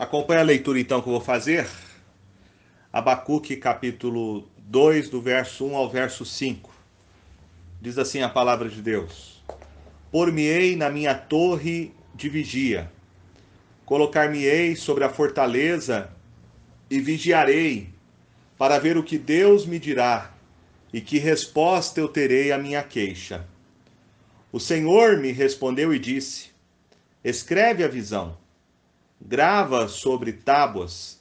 Acompanhe a leitura então que eu vou fazer. Abacuque capítulo 2, do verso 1 ao verso 5. Diz assim a palavra de Deus: Por-me-ei na minha torre de vigia, colocar-me-ei sobre a fortaleza e vigiarei, para ver o que Deus me dirá e que resposta eu terei à minha queixa. O Senhor me respondeu e disse: Escreve a visão grava sobre tábuas,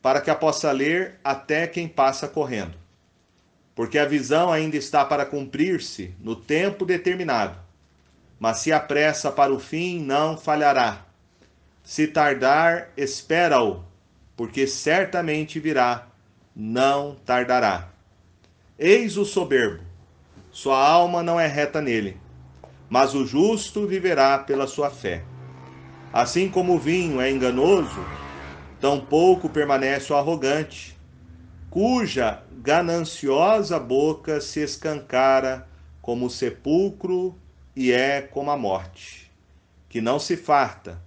para que a possa ler até quem passa correndo. Porque a visão ainda está para cumprir-se no tempo determinado. Mas se apressa para o fim, não falhará. Se tardar, espera-o, porque certamente virá, não tardará. Eis o soberbo, sua alma não é reta nele, mas o justo viverá pela sua fé. Assim como o vinho é enganoso, tampouco permanece o arrogante, cuja gananciosa boca se escancara como o sepulcro e é como a morte, que não se farta.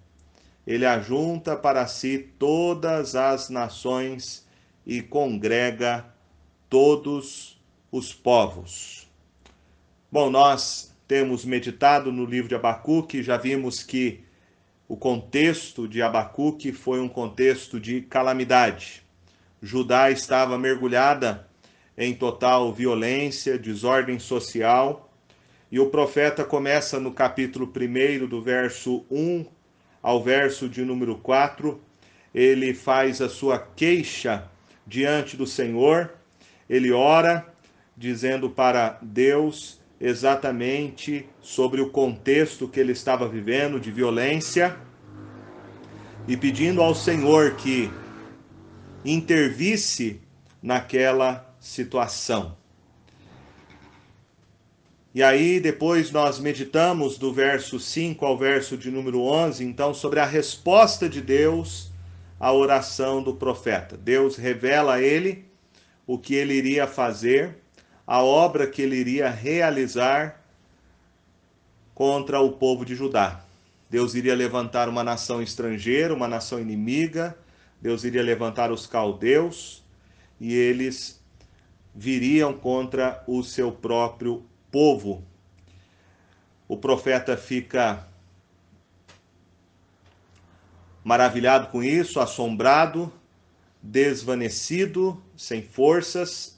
Ele ajunta para si todas as nações e congrega todos os povos. Bom, nós temos meditado no livro de Abacuque, já vimos que o contexto de Abacuque foi um contexto de calamidade. Judá estava mergulhada em total violência, desordem social, e o profeta começa no capítulo 1, do verso 1 ao verso de número 4, ele faz a sua queixa diante do Senhor, ele ora dizendo para Deus exatamente sobre o contexto que ele estava vivendo de violência e pedindo ao Senhor que intervisse naquela situação. E aí, depois nós meditamos do verso 5 ao verso de número 11, então, sobre a resposta de Deus à oração do profeta. Deus revela a ele o que ele iria fazer a obra que ele iria realizar contra o povo de Judá. Deus iria levantar uma nação estrangeira, uma nação inimiga, Deus iria levantar os caldeus e eles viriam contra o seu próprio povo. O profeta fica maravilhado com isso, assombrado, desvanecido, sem forças,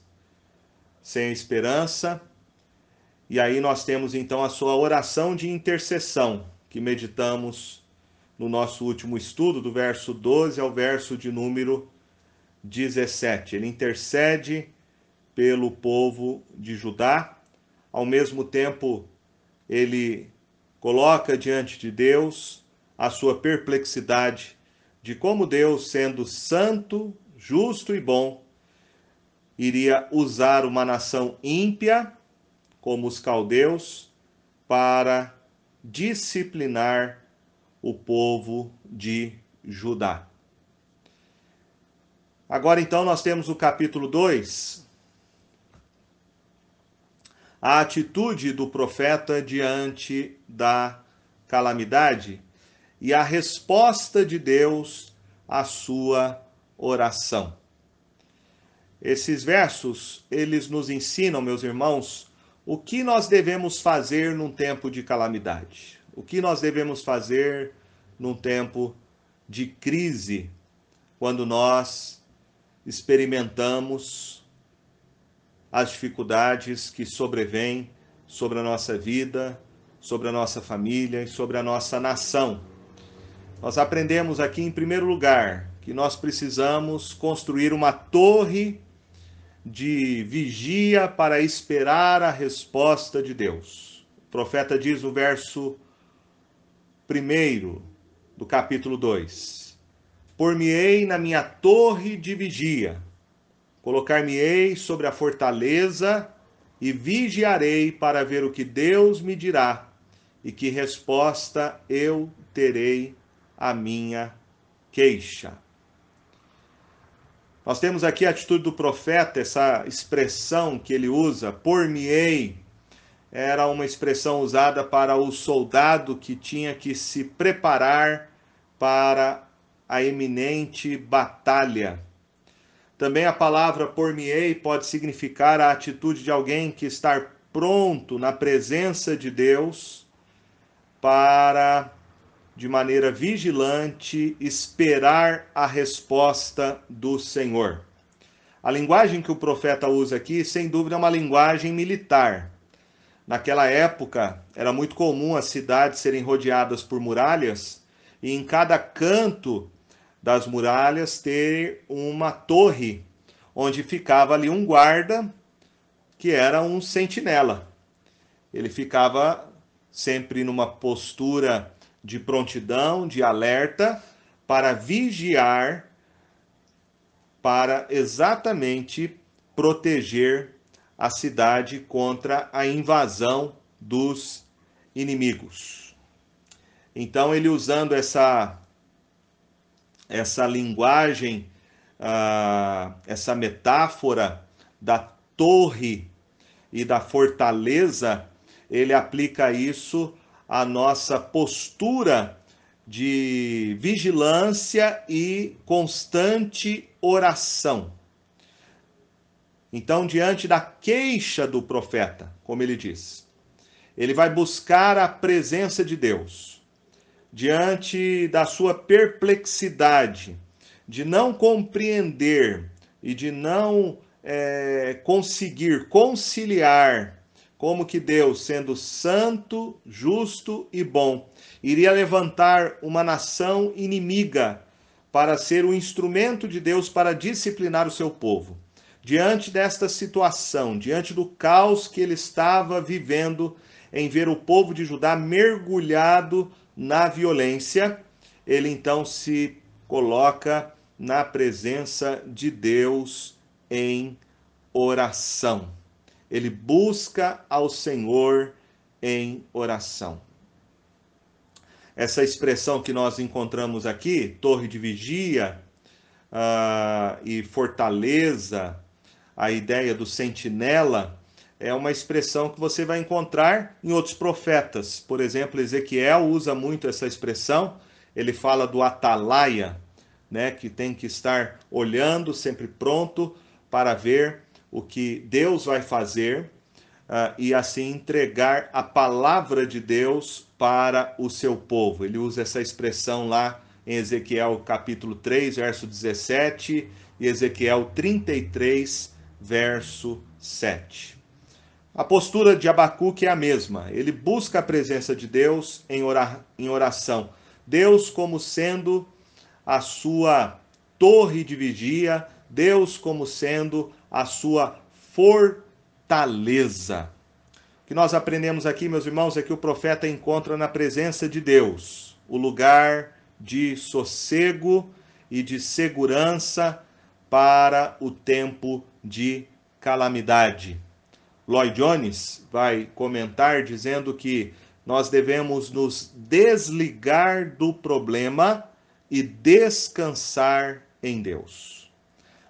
sem esperança. E aí nós temos então a sua oração de intercessão, que meditamos no nosso último estudo, do verso 12 ao verso de número 17. Ele intercede pelo povo de Judá, ao mesmo tempo ele coloca diante de Deus a sua perplexidade de como Deus, sendo santo, justo e bom, iria usar uma nação ímpia, como os caldeus, para disciplinar o povo de Judá. Agora então nós temos o capítulo 2, a atitude do profeta diante da calamidade e a resposta de Deus à sua oração. Esses versos, eles nos ensinam, meus irmãos, o que nós devemos fazer num tempo de calamidade. O que nós devemos fazer num tempo de crise, quando nós experimentamos as dificuldades que sobrevêm sobre a nossa vida, sobre a nossa família e sobre a nossa nação. Nós aprendemos aqui, em primeiro lugar, que nós precisamos construir uma torre de vigia para esperar a resposta de Deus. O profeta diz no verso 1 do capítulo 2: Por-me-ei na minha torre de vigia, colocar-me-ei sobre a fortaleza e vigiarei para ver o que Deus me dirá e que resposta eu terei à minha queixa. Nós temos aqui a atitude do profeta, essa expressão que ele usa, por-me-ei, era uma expressão usada para o soldado que tinha que se preparar para a eminente batalha. Também a palavra por-me-ei pode significar a atitude de alguém que está pronto na presença de Deus para, de maneira vigilante, esperar a resposta do Senhor. A linguagem que o profeta usa aqui, sem dúvida, é uma linguagem militar. Naquela época, era muito comum as cidades serem rodeadas por muralhas e em cada canto das muralhas ter uma torre onde ficava ali um guarda que era um sentinela. Ele ficava sempre numa postura de prontidão, de alerta, para vigiar, para exatamente proteger a cidade contra a invasão dos inimigos. Então, ele usando essa, essa linguagem, uh, essa metáfora da torre e da fortaleza, ele aplica isso à nossa postura de vigilância e constante oração. Então, diante da queixa do profeta, como ele diz, ele vai buscar a presença de Deus. Diante da sua perplexidade, de não compreender e de não é, conseguir conciliar como que Deus, sendo santo, justo e bom, iria levantar uma nação inimiga para ser o instrumento de Deus para disciplinar o seu povo diante desta situação, diante do caos que ele estava vivendo em ver o povo de Judá mergulhado na violência, ele então se coloca na presença de Deus em oração. Ele busca ao Senhor em oração. Essa expressão que nós encontramos aqui, torre de vigia uh, e fortaleza, a ideia do sentinela é uma expressão que você vai encontrar em outros profetas. Por exemplo, Ezequiel usa muito essa expressão. Ele fala do atalaia, né, que tem que estar olhando, sempre pronto para ver o que Deus vai fazer uh, e assim entregar a palavra de Deus para o seu povo. Ele usa essa expressão lá em Ezequiel capítulo 3, verso 17 e Ezequiel 33, verso 7. A postura de Abacuque é a mesma. Ele busca a presença de Deus em oração. Deus como sendo a sua torre de vigia, Deus como sendo a sua fortaleza. O que nós aprendemos aqui, meus irmãos, é que o profeta encontra na presença de Deus o lugar de sossego e de segurança para o tempo de calamidade. Lloyd Jones vai comentar dizendo que nós devemos nos desligar do problema e descansar em Deus.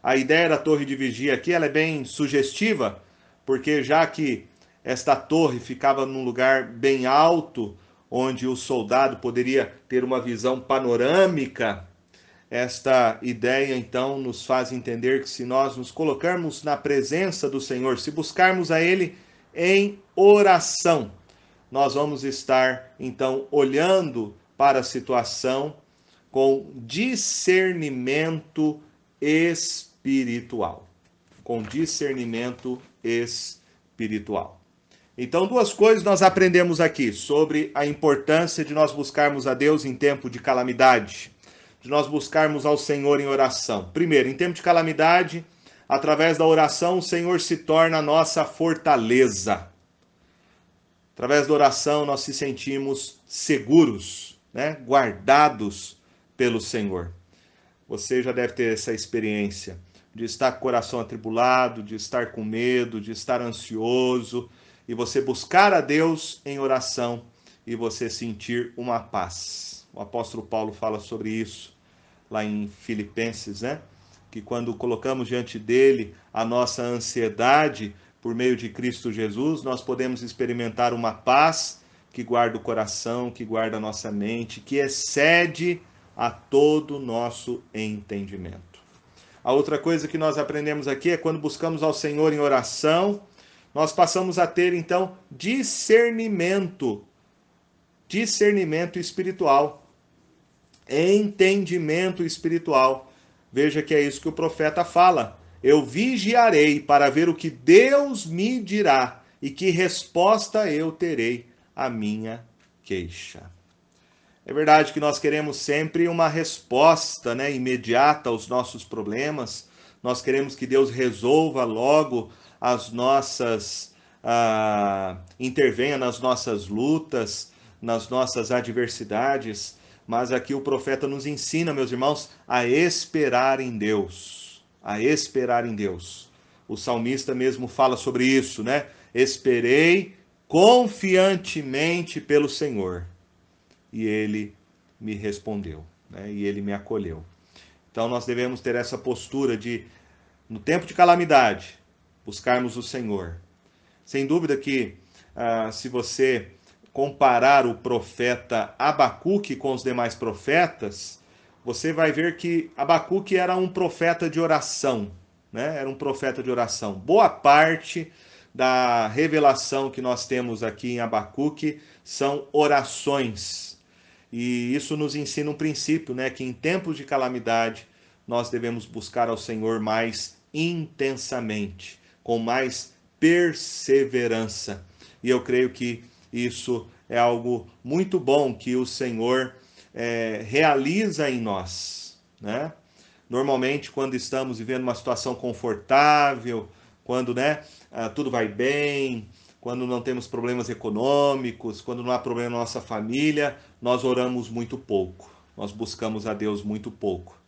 A ideia da torre de vigia aqui ela é bem sugestiva, porque já que esta torre ficava num lugar bem alto, onde o soldado poderia ter uma visão panorâmica esta ideia então nos faz entender que se nós nos colocarmos na presença do Senhor, se buscarmos a Ele em oração, nós vamos estar então olhando para a situação com discernimento espiritual. Com discernimento espiritual. Então, duas coisas nós aprendemos aqui sobre a importância de nós buscarmos a Deus em tempo de calamidade de nós buscarmos ao Senhor em oração. Primeiro, em tempo de calamidade, através da oração, o Senhor se torna a nossa fortaleza. Através da oração, nós se sentimos seguros, né? guardados pelo Senhor. Você já deve ter essa experiência de estar com o coração atribulado, de estar com medo, de estar ansioso, e você buscar a Deus em oração e você sentir uma paz o apóstolo Paulo fala sobre isso lá em Filipenses, né? Que quando colocamos diante dele a nossa ansiedade por meio de Cristo Jesus, nós podemos experimentar uma paz que guarda o coração, que guarda a nossa mente, que excede a todo o nosso entendimento. A outra coisa que nós aprendemos aqui é quando buscamos ao Senhor em oração, nós passamos a ter então discernimento, discernimento espiritual, entendimento espiritual. Veja que é isso que o profeta fala. Eu vigiarei para ver o que Deus me dirá e que resposta eu terei à minha queixa. É verdade que nós queremos sempre uma resposta né, imediata aos nossos problemas. Nós queremos que Deus resolva logo as nossas. Ah, intervenha nas nossas lutas, nas nossas adversidades. Mas aqui o profeta nos ensina, meus irmãos, a esperar em Deus. A esperar em Deus. O salmista mesmo fala sobre isso, né? Esperei confiantemente pelo Senhor e ele me respondeu, né? e ele me acolheu. Então nós devemos ter essa postura de, no tempo de calamidade, buscarmos o Senhor. Sem dúvida que, ah, se você comparar o profeta Abacuque com os demais profetas, você vai ver que Abacuque era um profeta de oração, né? Era um profeta de oração. Boa parte da revelação que nós temos aqui em Abacuque são orações e isso nos ensina um princípio, né, que em tempos de calamidade nós devemos buscar ao Senhor mais intensamente, com mais perseverança. E eu creio que isso é algo muito bom que o Senhor é, realiza em nós, né? Normalmente, quando estamos vivendo uma situação confortável, quando né, ah, tudo vai bem, quando não temos problemas econômicos, quando não há problema na nossa família, nós oramos muito pouco, nós buscamos a Deus muito pouco.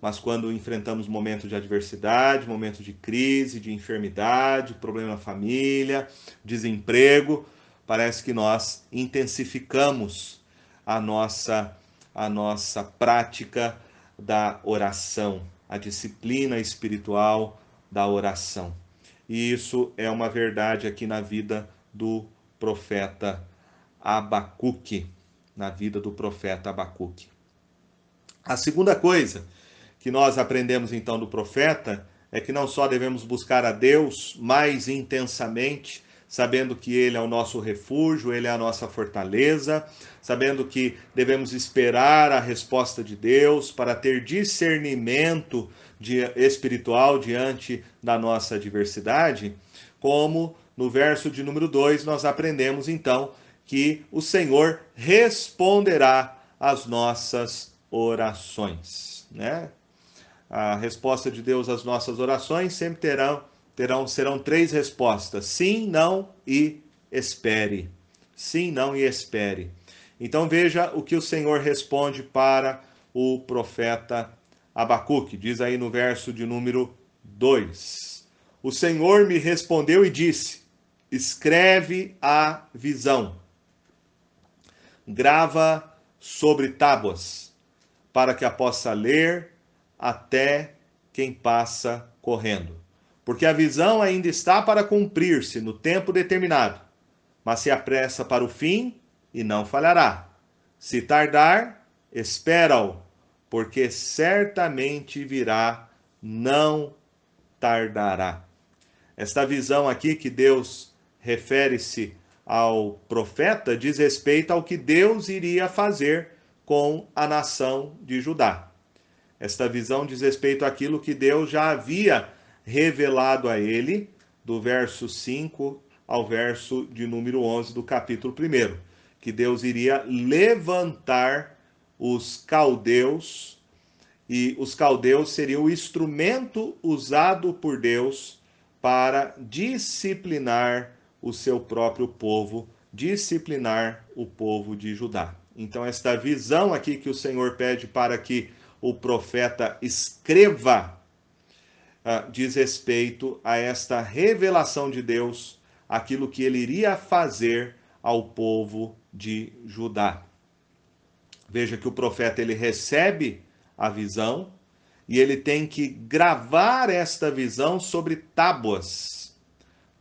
Mas quando enfrentamos momentos de adversidade, momentos de crise, de enfermidade, problema na família, desemprego, parece que nós intensificamos a nossa a nossa prática da oração, a disciplina espiritual da oração. E isso é uma verdade aqui na vida do profeta Abacuque, na vida do profeta Abacuque. A segunda coisa que nós aprendemos então do profeta é que não só devemos buscar a Deus mais intensamente, sabendo que Ele é o nosso refúgio, Ele é a nossa fortaleza, sabendo que devemos esperar a resposta de Deus para ter discernimento espiritual diante da nossa adversidade, como no verso de número 2 nós aprendemos então que o Senhor responderá às nossas orações, né? A resposta de Deus às nossas orações sempre terão terão serão três respostas: sim, não e espere. Sim, não e espere. Então veja o que o Senhor responde para o profeta Abacuque. Diz aí no verso de número 2. O Senhor me respondeu e disse: Escreve a visão. Grava sobre tábuas, para que a possa ler até quem passa correndo porque a visão ainda está para cumprir-se no tempo determinado, mas se apressa para o fim e não falhará. Se tardar, espera-o, porque certamente virá, não tardará. Esta visão aqui que Deus refere-se ao profeta diz respeito ao que Deus iria fazer com a nação de Judá. Esta visão diz respeito àquilo que Deus já havia revelado a ele, do verso 5 ao verso de número 11 do capítulo 1, que Deus iria levantar os caldeus, e os caldeus seriam o instrumento usado por Deus para disciplinar o seu próprio povo, disciplinar o povo de Judá. Então, esta visão aqui que o Senhor pede para que o profeta escreva uh, diz respeito a esta revelação de Deus, aquilo que ele iria fazer ao povo de Judá. Veja que o profeta ele recebe a visão e ele tem que gravar esta visão sobre tábuas.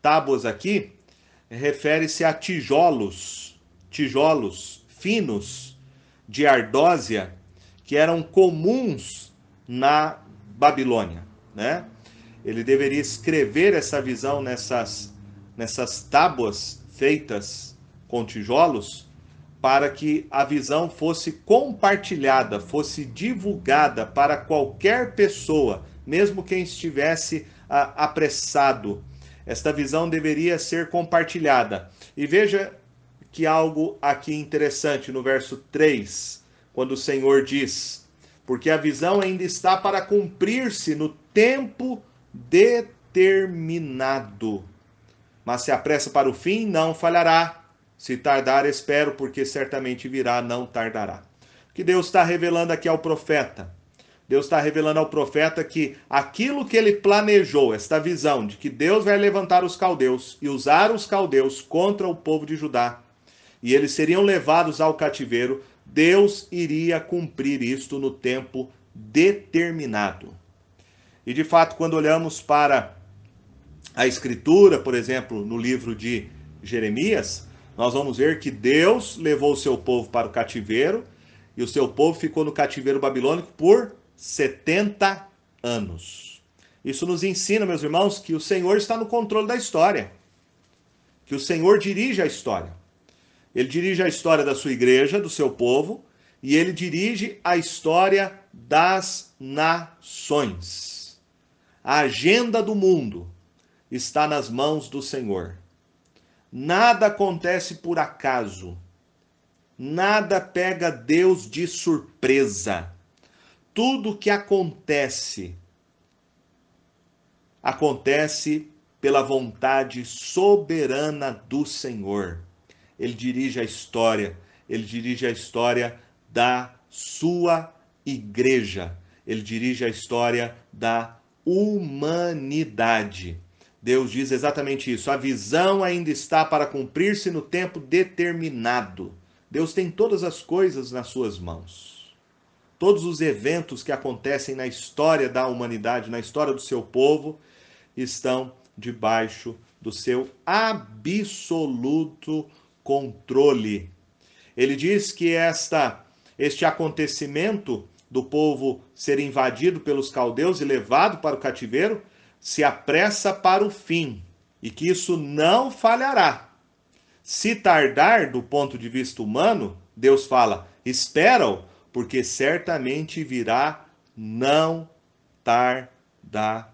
Tábuas aqui refere-se a tijolos, tijolos finos de ardósia que eram comuns na Babilônia, né? Ele deveria escrever essa visão nessas, nessas tábuas feitas com tijolos, para que a visão fosse compartilhada, fosse divulgada para qualquer pessoa, mesmo quem estivesse ah, apressado. Esta visão deveria ser compartilhada. E veja que algo aqui interessante no verso 3, quando o Senhor diz: Porque a visão ainda está para cumprir-se no tempo determinado. Mas se apressa para o fim, não falhará. Se tardar, espero, porque certamente virá, não tardará. O que Deus está revelando aqui ao profeta? Deus está revelando ao profeta que aquilo que ele planejou, esta visão de que Deus vai levantar os caldeus e usar os caldeus contra o povo de Judá, e eles seriam levados ao cativeiro, Deus iria cumprir isto no tempo determinado. E de fato, quando olhamos para a Escritura, por exemplo, no livro de Jeremias, nós vamos ver que Deus levou o seu povo para o cativeiro e o seu povo ficou no cativeiro babilônico por 70 anos. Isso nos ensina, meus irmãos, que o Senhor está no controle da história. Que o Senhor dirige a história. Ele dirige a história da sua igreja, do seu povo, e ele dirige a história das nações. A agenda do mundo está nas mãos do Senhor. Nada acontece por acaso. Nada pega Deus de surpresa. Tudo que acontece acontece pela vontade soberana do Senhor. Ele dirige a história, ele dirige a história da sua igreja, ele dirige a história da humanidade. Deus diz exatamente isso. A visão ainda está para cumprir-se no tempo determinado. Deus tem todas as coisas nas suas mãos. Todos os eventos que acontecem na história da humanidade, na história do seu povo, estão debaixo do seu absoluto controle. Ele diz que esta este acontecimento do povo ser invadido pelos caldeus e levado para o cativeiro, se apressa para o fim, e que isso não falhará. Se tardar do ponto de vista humano, Deus fala: espera-o, porque certamente virá, não tardará.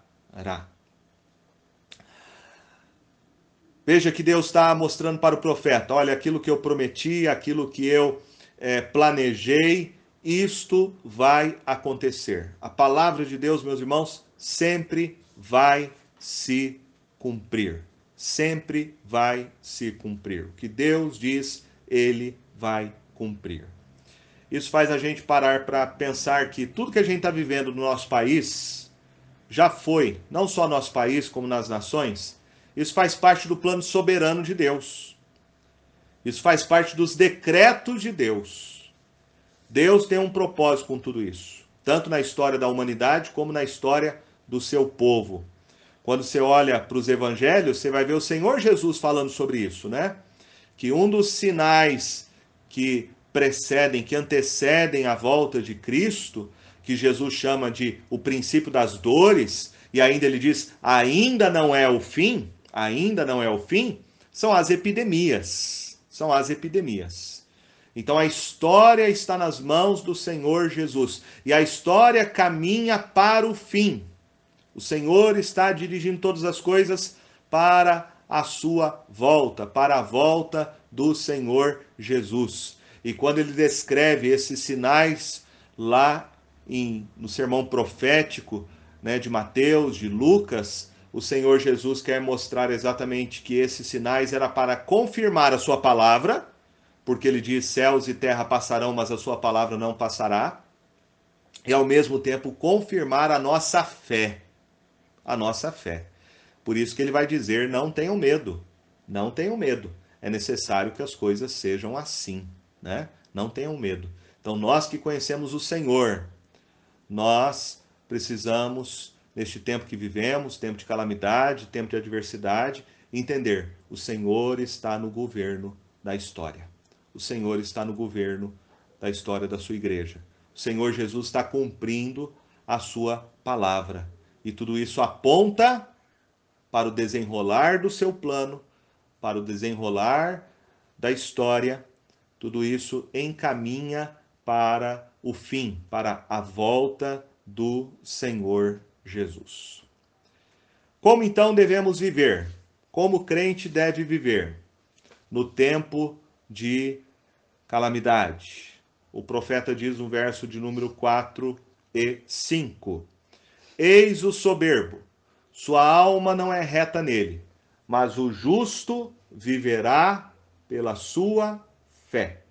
Veja que Deus está mostrando para o profeta: olha, aquilo que eu prometi, aquilo que eu é, planejei, isto vai acontecer. A palavra de Deus, meus irmãos, sempre vai se cumprir. Sempre vai se cumprir. O que Deus diz, ele vai cumprir. Isso faz a gente parar para pensar que tudo que a gente está vivendo no nosso país já foi, não só no nosso país, como nas nações, isso faz parte do plano soberano de Deus. Isso faz parte dos decretos de Deus. Deus tem um propósito com tudo isso, tanto na história da humanidade como na história do seu povo. Quando você olha para os evangelhos, você vai ver o Senhor Jesus falando sobre isso, né? Que um dos sinais que precedem, que antecedem a volta de Cristo, que Jesus chama de o princípio das dores, e ainda ele diz: ainda não é o fim, ainda não é o fim, são as epidemias. São as epidemias. Então a história está nas mãos do Senhor Jesus e a história caminha para o fim. O Senhor está dirigindo todas as coisas para a sua volta, para a volta do Senhor Jesus. E quando ele descreve esses sinais lá em, no sermão profético né, de Mateus, de Lucas, o Senhor Jesus quer mostrar exatamente que esses sinais era para confirmar a sua palavra porque ele diz: céus e terra passarão, mas a sua palavra não passará. E ao mesmo tempo confirmar a nossa fé. A nossa fé. Por isso que ele vai dizer: não tenham medo. Não tenham medo. É necessário que as coisas sejam assim, né? Não tenham medo. Então nós que conhecemos o Senhor, nós precisamos neste tempo que vivemos, tempo de calamidade, tempo de adversidade, entender: o Senhor está no governo da história o Senhor está no governo da história da sua igreja. o Senhor Jesus está cumprindo a sua palavra. E tudo isso aponta para o desenrolar do seu plano, para o desenrolar da história, tudo isso encaminha para o fim, para a volta do Senhor Jesus. Como então devemos viver? Como o crente deve viver? No tempo de calamidade. O profeta diz no verso de número 4 e 5: Eis o soberbo, sua alma não é reta nele, mas o justo viverá pela sua fé.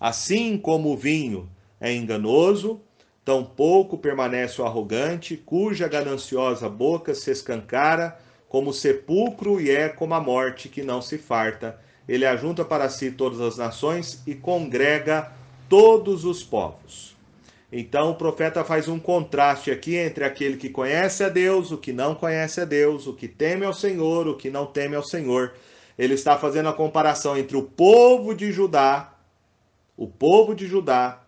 Assim como o vinho é enganoso, tampouco permanece o arrogante, cuja gananciosa boca se escancara como sepulcro e é como a morte que não se farta. Ele ajunta para si todas as nações e congrega todos os povos. Então o profeta faz um contraste aqui entre aquele que conhece a Deus, o que não conhece a Deus, o que teme ao Senhor, o que não teme ao Senhor. Ele está fazendo a comparação entre o povo de Judá, o povo de Judá,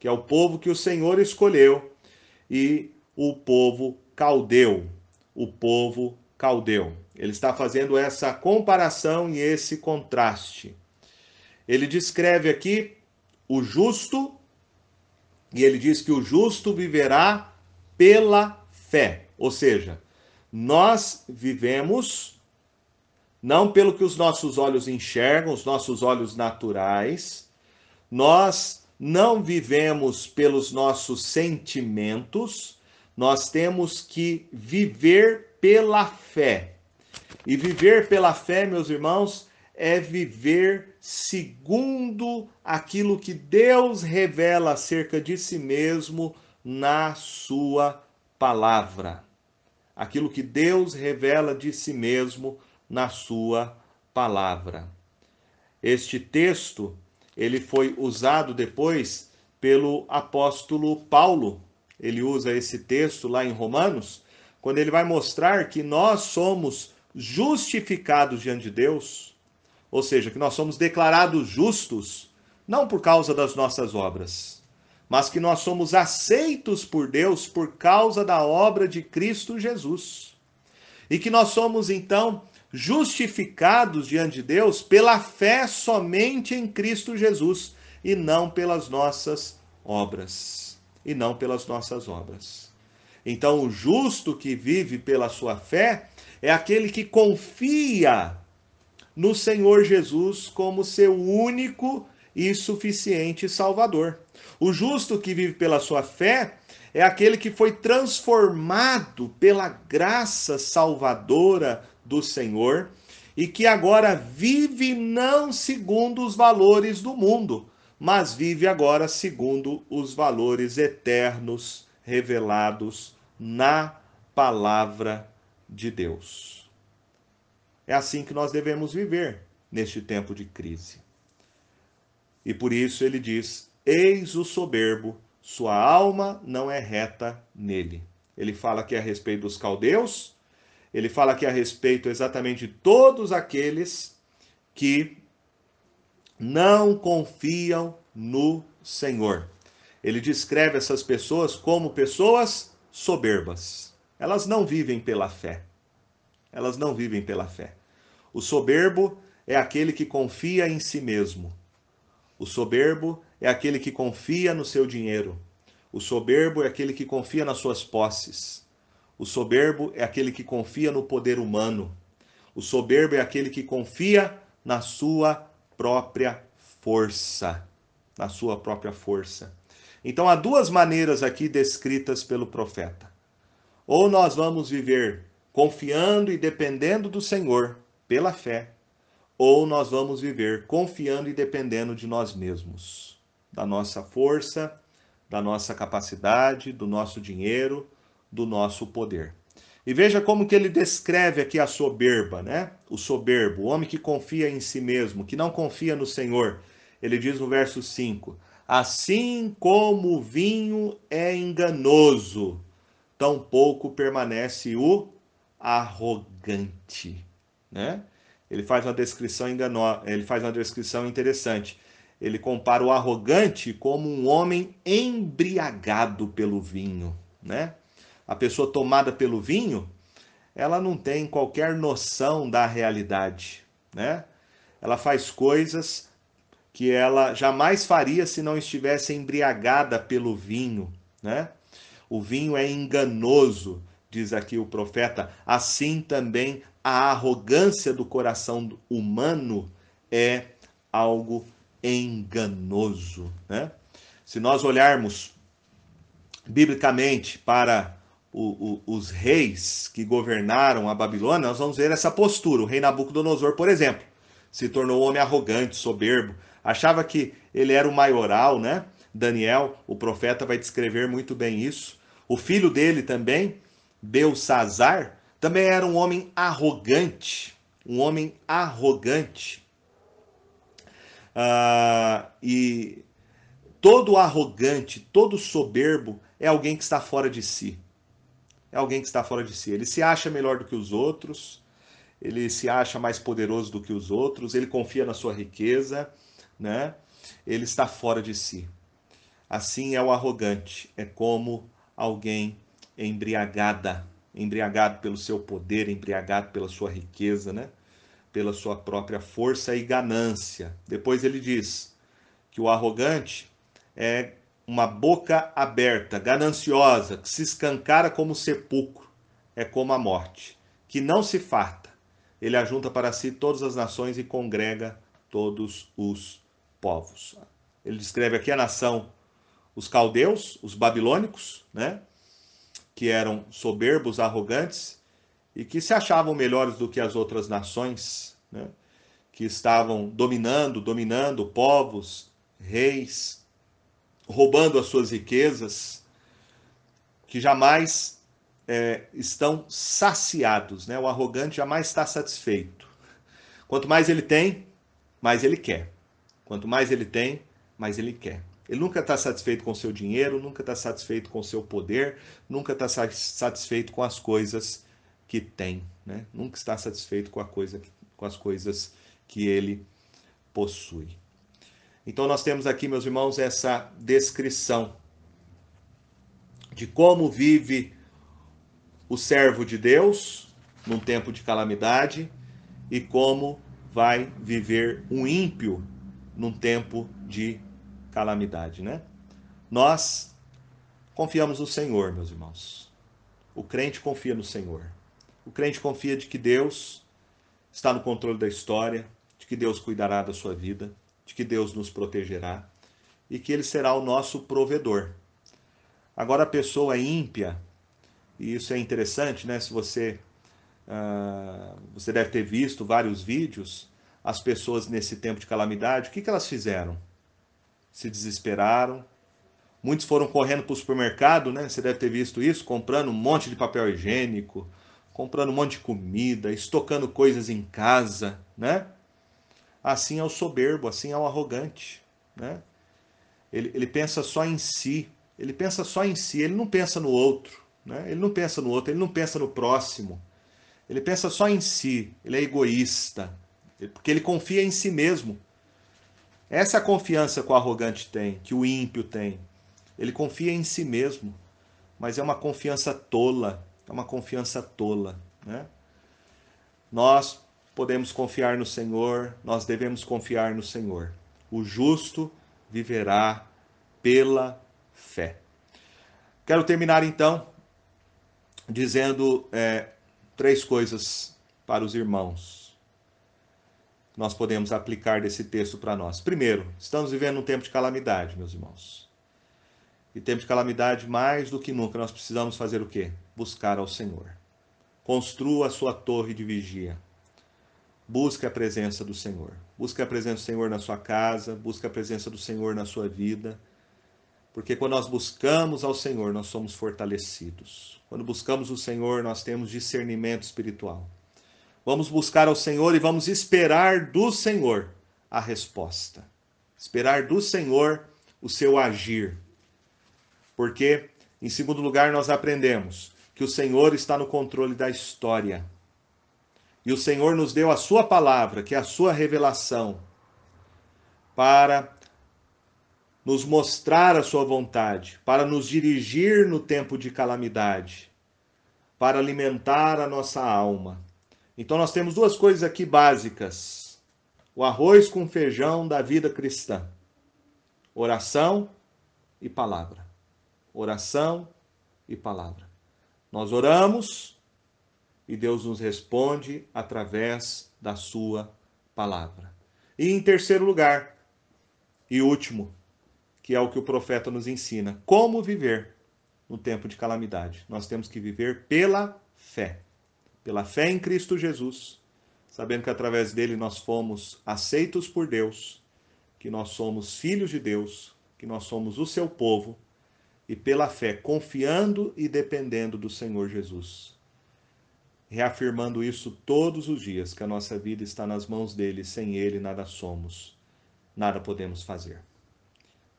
que é o povo que o Senhor escolheu, e o povo caldeu, o povo caldeu. Ele está fazendo essa comparação e esse contraste. Ele descreve aqui o justo, e ele diz que o justo viverá pela fé. Ou seja, nós vivemos não pelo que os nossos olhos enxergam, os nossos olhos naturais, nós não vivemos pelos nossos sentimentos, nós temos que viver pela fé. E viver pela fé, meus irmãos, é viver segundo aquilo que Deus revela acerca de si mesmo na sua palavra. Aquilo que Deus revela de si mesmo na sua palavra. Este texto, ele foi usado depois pelo apóstolo Paulo. Ele usa esse texto lá em Romanos, quando ele vai mostrar que nós somos justificados diante de Deus ou seja, que nós somos declarados justos não por causa das nossas obras, mas que nós somos aceitos por Deus por causa da obra de Cristo Jesus. E que nós somos então justificados diante de Deus pela fé somente em Cristo Jesus e não pelas nossas obras. E não pelas nossas obras. Então, o justo que vive pela sua fé é aquele que confia no Senhor Jesus como seu único e suficiente Salvador. O justo que vive pela sua fé é aquele que foi transformado pela graça salvadora do Senhor e que agora vive não segundo os valores do mundo, mas vive agora segundo os valores eternos revelados na palavra de Deus. É assim que nós devemos viver neste tempo de crise. E por isso ele diz: Eis o soberbo, sua alma não é reta nele. Ele fala aqui a respeito dos caldeus, ele fala aqui a respeito exatamente de todos aqueles que não confiam no Senhor. Ele descreve essas pessoas como pessoas soberbas. Elas não vivem pela fé elas não vivem pela fé. O soberbo é aquele que confia em si mesmo. O soberbo é aquele que confia no seu dinheiro. O soberbo é aquele que confia nas suas posses. O soberbo é aquele que confia no poder humano. O soberbo é aquele que confia na sua própria força. Na sua própria força. Então há duas maneiras aqui descritas pelo profeta. Ou nós vamos viver confiando e dependendo do Senhor pela fé, ou nós vamos viver confiando e dependendo de nós mesmos, da nossa força, da nossa capacidade, do nosso dinheiro, do nosso poder. E veja como que ele descreve aqui a soberba, né? O soberbo, o homem que confia em si mesmo, que não confia no Senhor. Ele diz no verso 5: Assim como o vinho é enganoso, tão pouco permanece o arrogante, né? Ele faz uma descrição enganosa, ele faz uma descrição interessante. ele compara o arrogante como um homem embriagado pelo vinho, né? A pessoa tomada pelo vinho, ela não tem qualquer noção da realidade, né? Ela faz coisas que ela jamais faria se não estivesse embriagada pelo vinho, né? O vinho é enganoso, diz aqui o profeta. Assim também a arrogância do coração humano é algo enganoso, né? Se nós olharmos biblicamente para o, o, os reis que governaram a Babilônia, nós vamos ver essa postura. O rei Nabucodonosor, por exemplo, se tornou um homem arrogante, soberbo, achava que ele era o maioral, né? Daniel, o profeta, vai descrever muito bem isso. O filho dele também, Belsazar, também era um homem arrogante, um homem arrogante. Ah, e todo arrogante, todo soberbo é alguém que está fora de si. É alguém que está fora de si. Ele se acha melhor do que os outros, ele se acha mais poderoso do que os outros, ele confia na sua riqueza, né? Ele está fora de si. Assim é o arrogante, é como alguém embriagada, embriagado pelo seu poder, embriagado pela sua riqueza, né? pela sua própria força e ganância. Depois ele diz que o arrogante é uma boca aberta, gananciosa, que se escancara como sepulcro, é como a morte, que não se farta. Ele ajunta para si todas as nações e congrega todos os povos. Ele descreve aqui a nação, os caldeus, os babilônicos, né? Que eram soberbos, arrogantes e que se achavam melhores do que as outras nações, né? que estavam dominando, dominando povos, reis, roubando as suas riquezas, que jamais é, estão saciados. Né? O arrogante jamais está satisfeito. Quanto mais ele tem, mais ele quer. Quanto mais ele tem, mais ele quer. Ele nunca está satisfeito com seu dinheiro, nunca está satisfeito com seu poder, nunca está satisfeito com as coisas que tem, né? Nunca está satisfeito com, a coisa, com as coisas que ele possui. Então nós temos aqui, meus irmãos, essa descrição de como vive o servo de Deus num tempo de calamidade e como vai viver um ímpio num tempo de calamidade, né? Nós confiamos no Senhor, meus irmãos. O crente confia no Senhor. O crente confia de que Deus está no controle da história, de que Deus cuidará da sua vida, de que Deus nos protegerá e que Ele será o nosso provedor. Agora, a pessoa ímpia, e isso é interessante, né? Se você, uh, você deve ter visto vários vídeos, as pessoas nesse tempo de calamidade, o que, que elas fizeram? Se desesperaram. Muitos foram correndo para o supermercado, né? Você deve ter visto isso, comprando um monte de papel higiênico, comprando um monte de comida, estocando coisas em casa, né? Assim é o soberbo, assim é o arrogante, né? Ele, ele pensa só em si, ele pensa só em si, ele não pensa no outro, né? Ele não pensa no outro, ele não pensa no próximo. Ele pensa só em si, ele é egoísta, porque ele confia em si mesmo. Essa é a confiança que o arrogante tem, que o ímpio tem. Ele confia em si mesmo, mas é uma confiança tola, é uma confiança tola, né? Nós podemos confiar no Senhor, nós devemos confiar no Senhor. O justo viverá pela fé. Quero terminar então dizendo é, três coisas para os irmãos nós podemos aplicar desse texto para nós? Primeiro, estamos vivendo um tempo de calamidade, meus irmãos. E tempo de calamidade, mais do que nunca, nós precisamos fazer o quê? Buscar ao Senhor. Construa a sua torre de vigia. Busque a presença do Senhor. Busque a presença do Senhor na sua casa, busque a presença do Senhor na sua vida. Porque quando nós buscamos ao Senhor, nós somos fortalecidos. Quando buscamos o Senhor, nós temos discernimento espiritual. Vamos buscar ao Senhor e vamos esperar do Senhor a resposta. Esperar do Senhor o seu agir. Porque, em segundo lugar, nós aprendemos que o Senhor está no controle da história. E o Senhor nos deu a sua palavra, que é a sua revelação, para nos mostrar a sua vontade, para nos dirigir no tempo de calamidade, para alimentar a nossa alma. Então nós temos duas coisas aqui básicas: o arroz com feijão da vida cristã. Oração e palavra. Oração e palavra. Nós oramos e Deus nos responde através da sua palavra. E em terceiro lugar, e último, que é o que o profeta nos ensina, como viver no tempo de calamidade. Nós temos que viver pela fé. Pela fé em Cristo Jesus, sabendo que através dele nós fomos aceitos por Deus, que nós somos filhos de Deus, que nós somos o seu povo, e pela fé, confiando e dependendo do Senhor Jesus reafirmando isso todos os dias, que a nossa vida está nas mãos dele, sem ele nada somos, nada podemos fazer.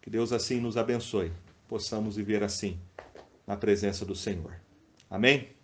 Que Deus assim nos abençoe, possamos viver assim, na presença do Senhor. Amém?